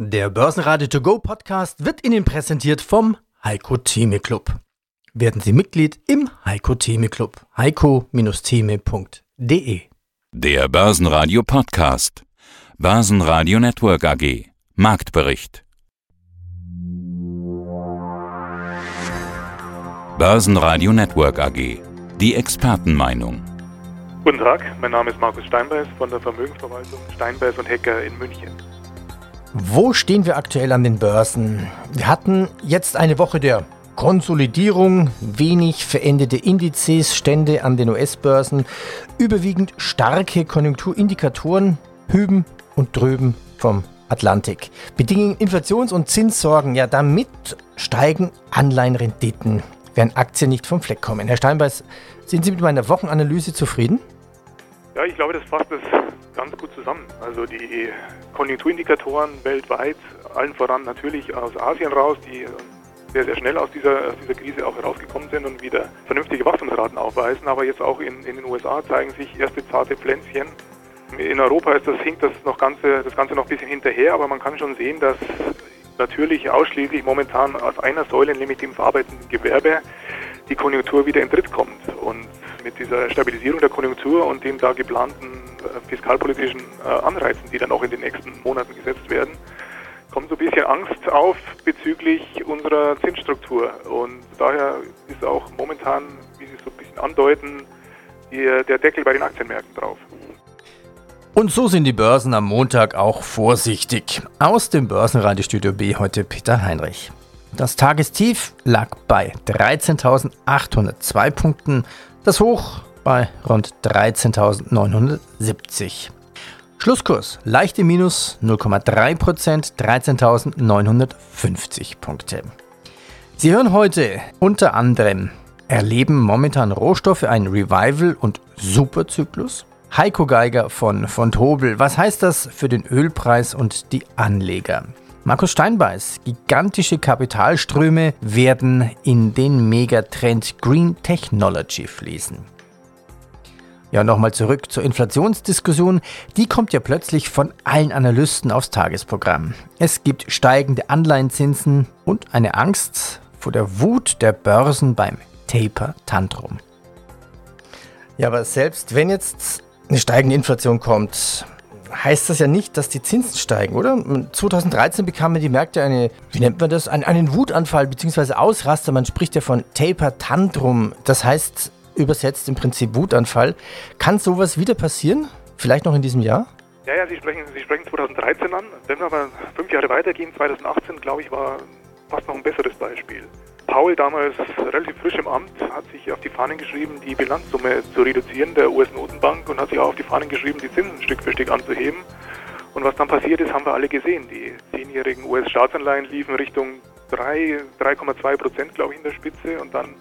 Der Börsenradio To Go Podcast wird Ihnen präsentiert vom Heiko Theme Club. Werden Sie Mitglied im Heiko Theme Club. heiko-theme.de Der Börsenradio Podcast. Börsenradio Network AG. Marktbericht. Börsenradio Network AG. Die Expertenmeinung. Guten Tag, mein Name ist Markus Steinbeiß von der Vermögensverwaltung Steinbeiß und Hecker in München. Wo stehen wir aktuell an den Börsen? Wir hatten jetzt eine Woche der Konsolidierung, wenig veränderte Indizes, Stände an den US-Börsen, überwiegend starke Konjunkturindikatoren, hüben und drüben vom Atlantik. Bedingen Inflations- und Zinssorgen, ja damit steigen Anleihenrenditen, während Aktien nicht vom Fleck kommen. Herr Steinbeiß, sind Sie mit meiner Wochenanalyse zufrieden? Ja, ich glaube, das fasst es ganz gut zusammen. Also die Konjunkturindikatoren weltweit, allen voran natürlich aus Asien raus, die sehr, sehr schnell aus dieser, aus dieser Krise auch herausgekommen sind und wieder vernünftige Wachstumsraten aufweisen. Aber jetzt auch in, in den USA zeigen sich erste zarte Pflänzchen. In Europa ist das, hinkt das, noch ganze, das Ganze noch ein bisschen hinterher, aber man kann schon sehen, dass natürlich ausschließlich momentan aus einer Säule, nämlich dem verarbeitenden Gewerbe, die Konjunktur wieder in Tritt kommt. Und mit dieser Stabilisierung der Konjunktur und den da geplanten äh, fiskalpolitischen äh, Anreizen, die dann auch in den nächsten Monaten gesetzt werden, kommt so ein bisschen Angst auf bezüglich unserer Zinsstruktur. Und daher ist auch momentan, wie Sie so ein bisschen andeuten, der Deckel bei den Aktienmärkten drauf. Und so sind die Börsen am Montag auch vorsichtig. Aus dem Börsenradiostudio B heute Peter Heinrich. Das Tagestief lag bei 13.802 Punkten, das Hoch bei rund 13.970. Schlusskurs leicht im Minus 0,3%, 13.950 Punkte. Sie hören heute unter anderem, erleben momentan Rohstoffe ein Revival und Superzyklus? Heiko Geiger von von Tobel, was heißt das für den Ölpreis und die Anleger? Markus Steinbeiß, gigantische Kapitalströme werden in den Megatrend Green Technology fließen. Ja, nochmal zurück zur Inflationsdiskussion. Die kommt ja plötzlich von allen Analysten aufs Tagesprogramm. Es gibt steigende Anleihenzinsen und eine Angst vor der Wut der Börsen beim Taper Tantrum. Ja, aber selbst wenn jetzt eine steigende Inflation kommt, heißt das ja nicht, dass die Zinsen steigen, oder? 2013 bekamen die Märkte eine, wie nennt man das, einen, einen Wutanfall bzw. Ausraster. Man spricht ja von Taper Tantrum. Das heißt übersetzt im Prinzip Wutanfall. Kann sowas wieder passieren? Vielleicht noch in diesem Jahr? Ja, ja, Sie sprechen, Sie sprechen 2013 an. Wenn wir aber fünf Jahre weitergehen, 2018, glaube ich, war fast noch ein besseres Beispiel. Paul, damals relativ frisch im Amt, hat sich auf die Fahnen geschrieben, die Bilanzsumme zu reduzieren der US-Notenbank und hat sich auch auf die Fahnen geschrieben, die Zinsen Stück für Stück anzuheben. Und was dann passiert ist, haben wir alle gesehen. Die zehnjährigen US-Staatsanleihen liefen Richtung 3, 3,2 Prozent, glaube ich, in der Spitze. Und dann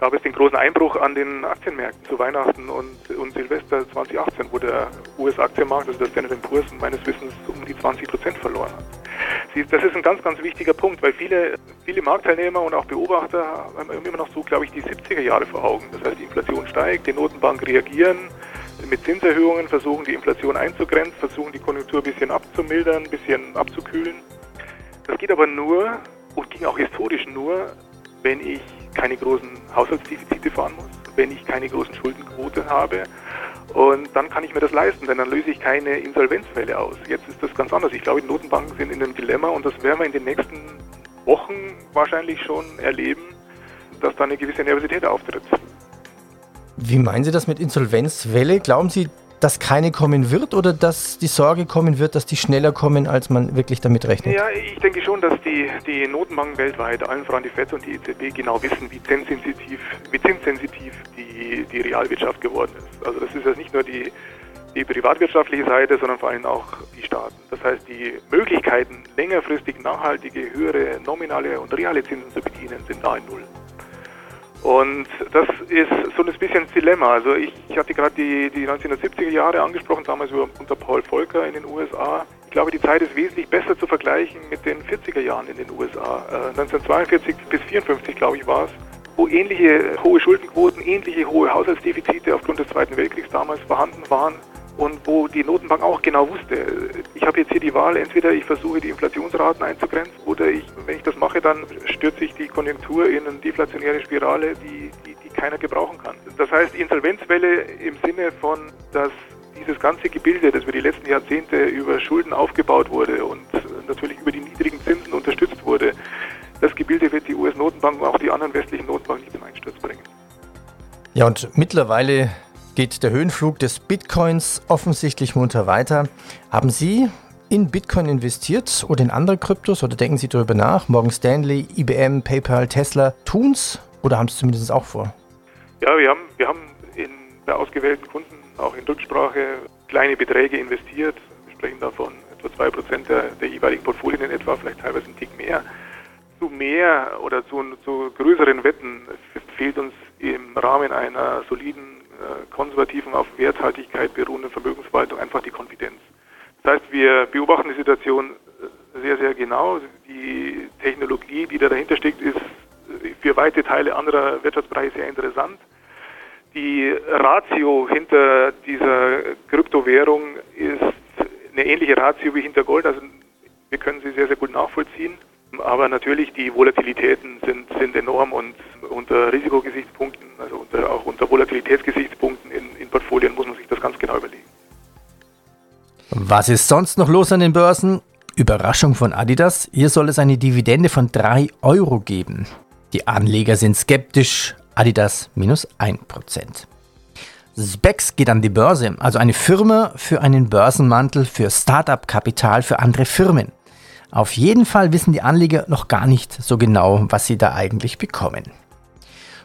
gab es den großen Einbruch an den Aktienmärkten zu Weihnachten und, und Silvester 2018, wo der US-Aktienmarkt, also der Standard Poor's, meines Wissens um die 20 Prozent verloren hat. Das ist ein ganz, ganz wichtiger Punkt, weil viele, viele Marktteilnehmer und auch Beobachter haben immer noch so, glaube ich, die 70er Jahre vor Augen. Das heißt, die Inflation steigt, die Notenbank reagieren, mit Zinserhöhungen versuchen, die Inflation einzugrenzen, versuchen, die Konjunktur ein bisschen abzumildern, ein bisschen abzukühlen. Das geht aber nur und ging auch historisch nur, wenn ich keine großen Haushaltsdefizite fahren muss, wenn ich keine großen Schuldenquote habe. Und dann kann ich mir das leisten, denn dann löse ich keine Insolvenzfälle aus. Jetzt ist das ganz anders. Ich glaube, die Notenbanken sind in einem Dilemma und das werden wir in den nächsten Wochen wahrscheinlich schon erleben, dass da eine gewisse Nervosität auftritt. Wie meinen Sie das mit Insolvenzwelle? Glauben Sie, dass keine kommen wird oder dass die Sorge kommen wird, dass die schneller kommen, als man wirklich damit rechnet? Ja, ich denke schon, dass die, die Notenbanken weltweit, allen voran die FED und die EZB, genau wissen, wie zinssensitiv, wie zinssensitiv die, die Realwirtschaft geworden ist. Also das ist ja nicht nur die, die privatwirtschaftliche Seite, sondern vor allem auch die Staaten. Das heißt, die Möglichkeiten, längerfristig nachhaltige, höhere nominale und reale Zinsen zu bedienen, sind nahe Null. Und das ist so ein bisschen das Dilemma. Also ich, ich hatte gerade die, die 1970er Jahre angesprochen, damals unter Paul Volcker in den USA. Ich glaube, die Zeit ist wesentlich besser zu vergleichen mit den 40er Jahren in den USA. Äh, 1942 bis 1954, glaube ich, war es, wo ähnliche hohe Schuldenquoten, ähnliche hohe Haushaltsdefizite aufgrund des Zweiten Weltkriegs damals vorhanden waren. Und wo die Notenbank auch genau wusste, ich habe jetzt hier die Wahl, entweder ich versuche die Inflationsraten einzugrenzen oder ich, wenn ich das mache, dann stürzt sich die Konjunktur in eine deflationäre Spirale, die, die, die keiner gebrauchen kann. Das heißt, Insolvenzwelle im Sinne von, dass dieses ganze Gebilde, das über die letzten Jahrzehnte über Schulden aufgebaut wurde und natürlich über die niedrigen Zinsen unterstützt wurde, das Gebilde wird die US-Notenbank und auch die anderen westlichen Notenbanken nicht zum Einsturz bringen. Ja, und mittlerweile geht der Höhenflug des Bitcoins offensichtlich munter weiter. Haben Sie in Bitcoin investiert oder in andere Kryptos oder denken Sie darüber nach? Morgan Stanley, IBM, PayPal, Tesla tun's oder haben es zumindest auch vor? Ja, wir haben, wir haben in, bei ausgewählten Kunden auch in Rücksprache kleine Beträge investiert. Wir sprechen davon etwa 2% der, der jeweiligen Portfolien in etwa, vielleicht teilweise ein Tick mehr. Zu mehr oder zu, zu größeren Wetten fehlt uns im Rahmen einer soliden, konservativen, auf Werthaltigkeit beruhenden Vermögensverwaltung einfach die Konfidenz. Das heißt, wir beobachten die Situation äh, sehr, sehr genau. Die Technologie, die da dahinter steckt, ist für weite Teile anderer Wirtschaftsbereiche sehr interessant. Die Ratio hinter dieser Kryptowährung ist eine ähnliche Ratio wie hinter Gold. Also wir können sie sehr, sehr gut nachvollziehen. Aber natürlich die Volatilitäten sind, sind enorm und unter Risikogesichtspunkten, also unter, auch unter Volatilitätsgesichtspunkten in, in Portfolien muss man sich das ganz genau überlegen. Was ist sonst noch los an den Börsen? Überraschung von Adidas. Hier soll es eine Dividende von 3 Euro geben. Die Anleger sind skeptisch. Adidas minus 1%. Specs geht an die Börse, also eine Firma für einen Börsenmantel für Startup-Kapital für andere Firmen. Auf jeden Fall wissen die Anleger noch gar nicht so genau, was sie da eigentlich bekommen.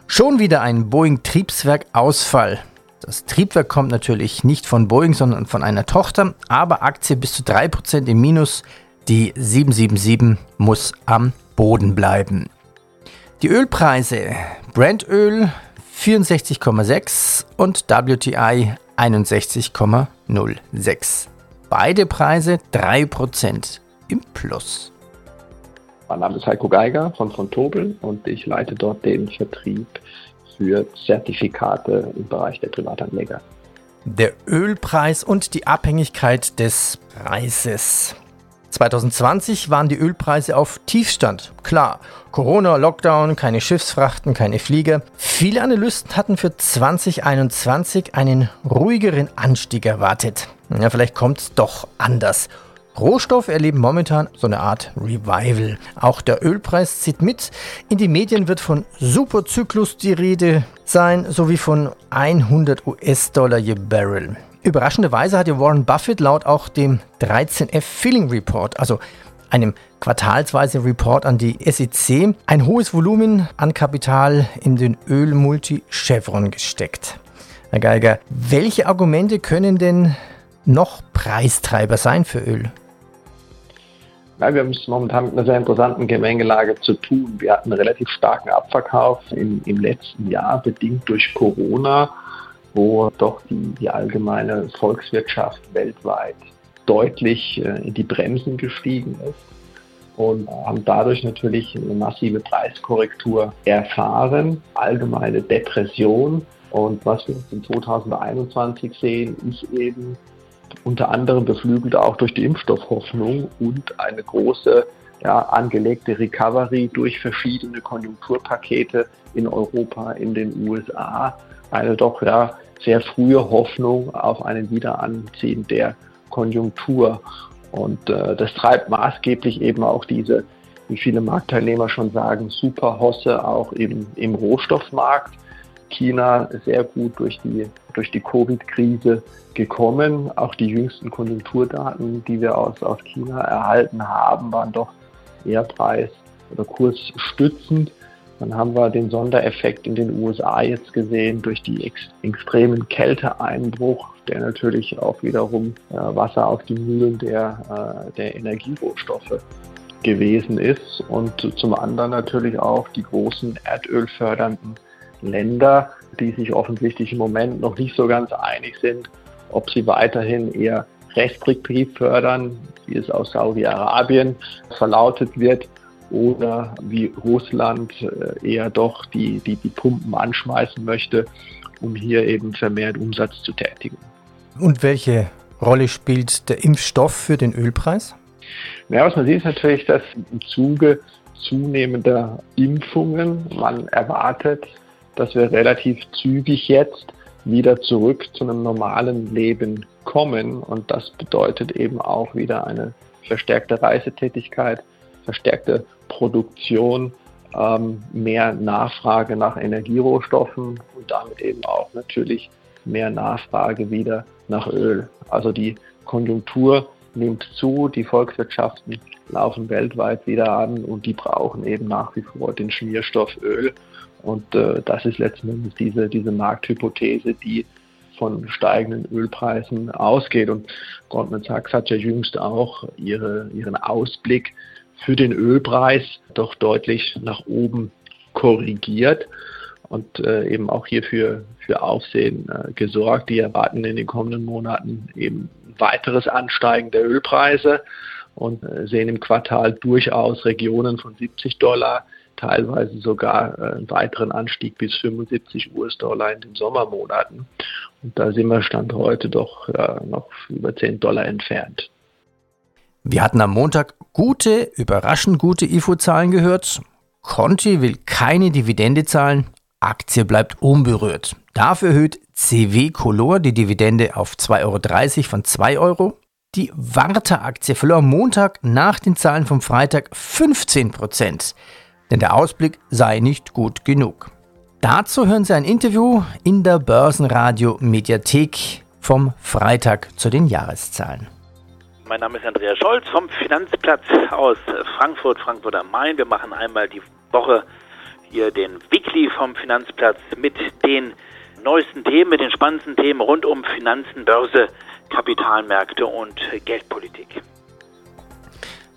Schon wieder ein Boeing-Triebswerk-Ausfall. Das Triebwerk kommt natürlich nicht von Boeing, sondern von einer Tochter, aber Aktie bis zu 3% im Minus. Die 777 muss am Boden bleiben. Die Ölpreise. Brandöl 64,6 und WTI 61,06. Beide Preise 3% im Plus. Mein Name ist Heiko Geiger von von Tobel und ich leite dort den Vertrieb für Zertifikate im Bereich der Privatanleger. Der Ölpreis und die Abhängigkeit des Preises. 2020 waren die Ölpreise auf Tiefstand. Klar, Corona, Lockdown, keine Schiffsfrachten, keine Flieger. Viele Analysten hatten für 2021 einen ruhigeren Anstieg erwartet. Ja, vielleicht kommt es doch anders. Rohstoffe erleben momentan so eine Art Revival. Auch der Ölpreis zieht mit. In den Medien wird von Superzyklus die Rede sein, sowie von 100 US-Dollar je Barrel. Überraschenderweise hat Warren Buffett laut auch dem 13F Filling Report, also einem quartalsweise Report an die SEC, ein hohes Volumen an Kapital in den Ölmulti Chevron gesteckt. Herr Geiger, welche Argumente können denn noch Preistreiber sein für Öl? Ja, wir haben es momentan mit einer sehr interessanten Gemengelage zu tun. Wir hatten einen relativ starken Abverkauf im, im letzten Jahr, bedingt durch Corona wo doch die, die allgemeine Volkswirtschaft weltweit deutlich äh, in die Bremsen gestiegen ist und haben dadurch natürlich eine massive Preiskorrektur erfahren, allgemeine Depression. Und was wir in 2021 sehen, ist eben unter anderem beflügelt auch durch die Impfstoffhoffnung und eine große ja, angelegte Recovery durch verschiedene Konjunkturpakete in Europa, in den USA, eine doch ja sehr frühe Hoffnung auf einen Wiederanziehen der Konjunktur. Und äh, das treibt maßgeblich eben auch diese, wie viele Marktteilnehmer schon sagen, Superhosse auch im, im Rohstoffmarkt. China sehr gut durch die, durch die Covid-Krise gekommen. Auch die jüngsten Konjunkturdaten, die wir aus, aus China erhalten haben, waren doch eher preis- oder kursstützend. Dann haben wir den Sondereffekt in den USA jetzt gesehen durch die ex extremen Kälteeinbruch, der natürlich auch wiederum äh, Wasser auf die Mühlen der, äh, der Energierohstoffe gewesen ist und zum anderen natürlich auch die großen erdölfördernden Länder, die sich offensichtlich im Moment noch nicht so ganz einig sind, ob sie weiterhin eher restriktiv fördern, wie es aus Saudi-Arabien verlautet wird, oder wie Russland äh, eher doch die, die, die Pumpen anschmeißen möchte, um hier eben vermehrt Umsatz zu tätigen. Und welche Rolle spielt der Impfstoff für den Ölpreis? Ja, was man sieht, ist natürlich, dass im Zuge zunehmender Impfungen man erwartet, dass wir relativ zügig jetzt wieder zurück zu einem normalen Leben kommen. Und das bedeutet eben auch wieder eine verstärkte Reisetätigkeit, verstärkte Produktion, ähm, mehr Nachfrage nach Energierohstoffen und damit eben auch natürlich mehr Nachfrage wieder nach Öl. Also die Konjunktur nimmt zu, die Volkswirtschaften laufen weltweit wieder an und die brauchen eben nach wie vor den Schmierstoff Öl. Und äh, das ist letzten Endes diese, diese Markthypothese, die von steigenden Ölpreisen ausgeht. Und Goldman Sachs hat ja jüngst auch ihre, ihren Ausblick für den Ölpreis doch deutlich nach oben korrigiert und äh, eben auch hierfür für Aufsehen äh, gesorgt. Die erwarten in den kommenden Monaten eben weiteres Ansteigen der Ölpreise und äh, sehen im Quartal durchaus Regionen von 70 Dollar teilweise sogar äh, einen weiteren Anstieg bis 75 US-Dollar in den Sommermonaten. Und da sind wir Stand heute doch noch über 10 Dollar entfernt. Wir hatten am Montag gute, überraschend gute IFO-Zahlen gehört. Conti will keine Dividende zahlen, Aktie bleibt unberührt. Dafür erhöht CW Color die Dividende auf 2,30 Euro von 2 Euro. Die Warta-Aktie verlor am Montag nach den Zahlen vom Freitag 15 Prozent denn der Ausblick sei nicht gut genug. Dazu hören Sie ein Interview in der Börsenradio Mediathek vom Freitag zu den Jahreszahlen. Mein Name ist Andreas Scholz vom Finanzplatz aus Frankfurt, Frankfurt am Main. Wir machen einmal die Woche hier den Weekly vom Finanzplatz mit den neuesten Themen, mit den spannendsten Themen rund um Finanzen, Börse, Kapitalmärkte und Geldpolitik.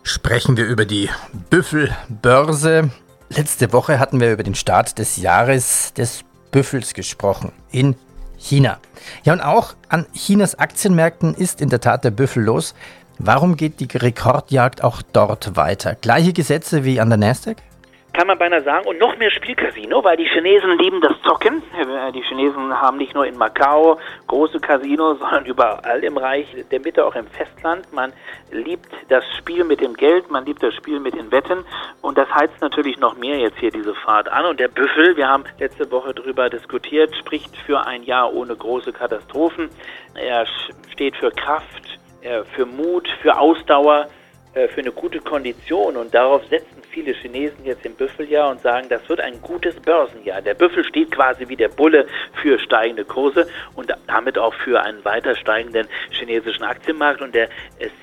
Sprechen wir über die Büffelbörse. Letzte Woche hatten wir über den Start des Jahres des Büffels gesprochen in China. Ja, und auch an Chinas Aktienmärkten ist in der Tat der Büffel los. Warum geht die Rekordjagd auch dort weiter? Gleiche Gesetze wie an der Nasdaq? Kann man beinahe sagen, und noch mehr Spielcasino, weil die Chinesen lieben das Zocken. Äh, die Chinesen haben nicht nur in Macau große Casinos, sondern überall im Reich der Mitte, auch im Festland. Man liebt das Spiel mit dem Geld, man liebt das Spiel mit den Wetten und das heizt natürlich noch mehr jetzt hier diese Fahrt an. Und der Büffel, wir haben letzte Woche darüber diskutiert, spricht für ein Jahr ohne große Katastrophen. Er steht für Kraft, äh, für Mut, für Ausdauer für eine gute Kondition und darauf setzen viele Chinesen jetzt im Büffeljahr und sagen, das wird ein gutes Börsenjahr. Der Büffel steht quasi wie der Bulle für steigende Kurse und damit auch für einen weiter steigenden chinesischen Aktienmarkt und der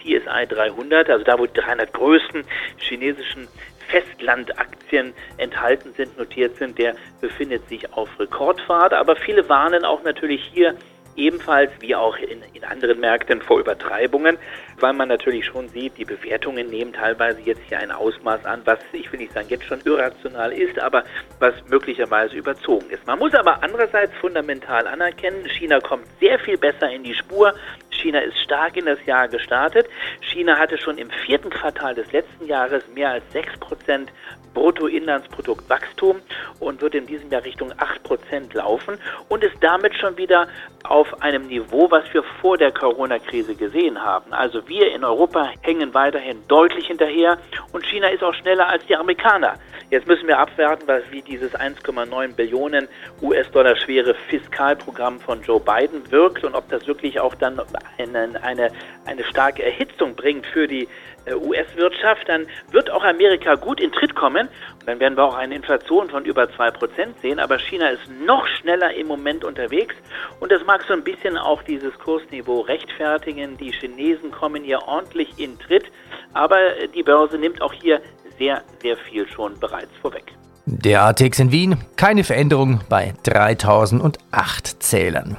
CSI 300, also da wo die 300 größten chinesischen Festlandaktien enthalten sind, notiert sind, der befindet sich auf Rekordfahrt. Aber viele warnen auch natürlich hier ebenfalls wie auch in, in anderen Märkten vor Übertreibungen, weil man natürlich schon sieht, die Bewertungen nehmen teilweise jetzt hier ein Ausmaß an, was ich will nicht sagen jetzt schon irrational ist, aber was möglicherweise überzogen ist. Man muss aber andererseits fundamental anerkennen, China kommt sehr viel besser in die Spur. China ist stark in das Jahr gestartet. China hatte schon im vierten Quartal des letzten Jahres mehr als 6% Bruttoinlandsproduktwachstum und wird in diesem Jahr Richtung 8% laufen und ist damit schon wieder auf einem Niveau, was wir vor der Corona-Krise gesehen haben. Also wir in Europa hängen weiterhin deutlich hinterher und China ist auch schneller als die Amerikaner. Jetzt müssen wir abwarten, was wie dieses 1,9 Billionen US-Dollar schwere Fiskalprogramm von Joe Biden wirkt und ob das wirklich auch dann eine, eine, eine starke Erhitzung bringt für die US-Wirtschaft, dann wird auch Amerika gut in Tritt kommen dann werden wir auch eine Inflation von über 2% sehen, aber China ist noch schneller im Moment unterwegs und das mag so ein bisschen auch dieses Kursniveau rechtfertigen. Die Chinesen kommen hier ordentlich in Tritt, aber die Börse nimmt auch hier sehr, sehr viel schon bereits vorweg. Der ATX in Wien, keine Veränderung bei 3008 Zählern.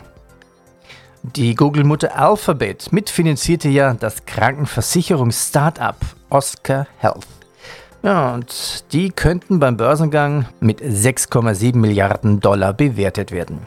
Die Google-Mutter Alphabet mitfinanzierte ja das Krankenversicherungs-Startup Oscar Health. Ja, und die könnten beim Börsengang mit 6,7 Milliarden Dollar bewertet werden.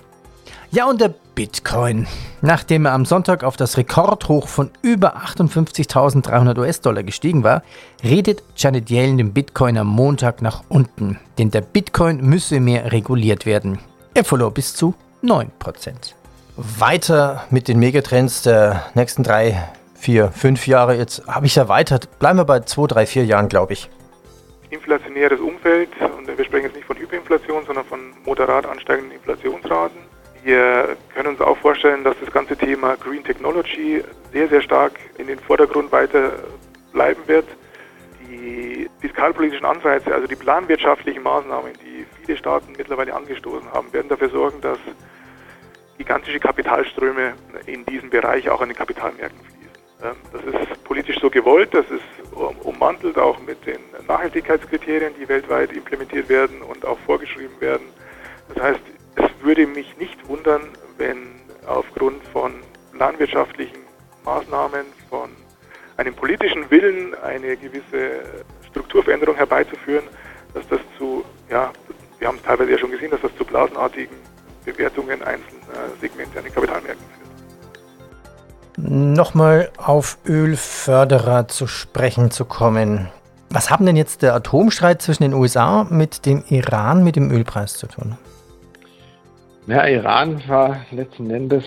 Ja, und der Bitcoin. Nachdem er am Sonntag auf das Rekordhoch von über 58.300 US-Dollar gestiegen war, redet Janet Yellen dem Bitcoin am Montag nach unten, denn der Bitcoin müsse mehr reguliert werden. Er verlor bis zu 9%. Weiter mit den Megatrends der nächsten drei, vier, fünf Jahre. Jetzt habe ich erweitert. Bleiben wir bei zwei, drei, vier Jahren, glaube ich. Inflationäres Umfeld, und wir sprechen jetzt nicht von Hyperinflation, sondern von moderat ansteigenden Inflationsraten. Wir können uns auch vorstellen, dass das ganze Thema Green Technology sehr, sehr stark in den Vordergrund weiter bleiben wird. Die fiskalpolitischen Anreize, also die planwirtschaftlichen Maßnahmen, die viele Staaten mittlerweile angestoßen haben, werden dafür sorgen, dass gigantische Kapitalströme in diesem Bereich auch an den Kapitalmärkten fließen. Das ist politisch so gewollt, das ist ummantelt auch mit den Nachhaltigkeitskriterien, die weltweit implementiert werden und auch vorgeschrieben werden. Das heißt, es würde mich nicht wundern, wenn aufgrund von planwirtschaftlichen Maßnahmen, von einem politischen Willen, eine gewisse Strukturveränderung herbeizuführen, dass das zu, ja, wir haben es teilweise ja schon gesehen, dass das zu blasenartigen Bewertungen einzelner Segmente an den Kapitalmärkten führt. Nochmal auf Ölförderer zu sprechen zu kommen. Was haben denn jetzt der Atomstreit zwischen den USA mit dem Iran, mit dem Ölpreis zu tun? Ja, Iran war letzten Endes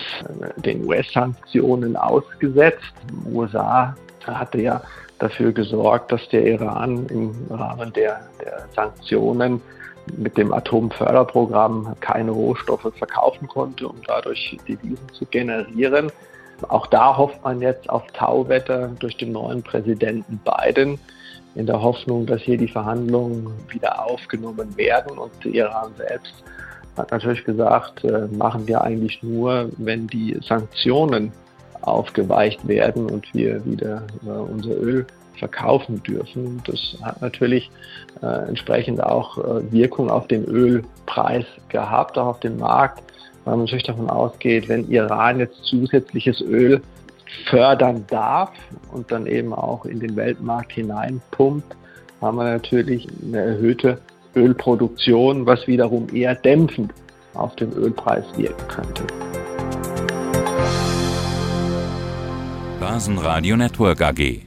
den US-Sanktionen ausgesetzt. Die USA hatte ja dafür gesorgt, dass der Iran im Rahmen der, der Sanktionen mit dem Atomförderprogramm keine Rohstoffe verkaufen konnte, um dadurch Devisen zu generieren. Auch da hofft man jetzt auf Tauwetter durch den neuen Präsidenten Biden in der Hoffnung, dass hier die Verhandlungen wieder aufgenommen werden. Und Iran selbst hat natürlich gesagt, äh, machen wir eigentlich nur, wenn die Sanktionen aufgeweicht werden und wir wieder äh, unser Öl verkaufen dürfen. Das hat natürlich äh, entsprechend auch äh, Wirkung auf den Ölpreis gehabt, auch auf den Markt weil man natürlich davon ausgeht, wenn Iran jetzt zusätzliches Öl fördern darf und dann eben auch in den Weltmarkt hineinpumpt, haben wir natürlich eine erhöhte Ölproduktion, was wiederum eher dämpfend auf den Ölpreis wirken könnte. Börsenradio Network AG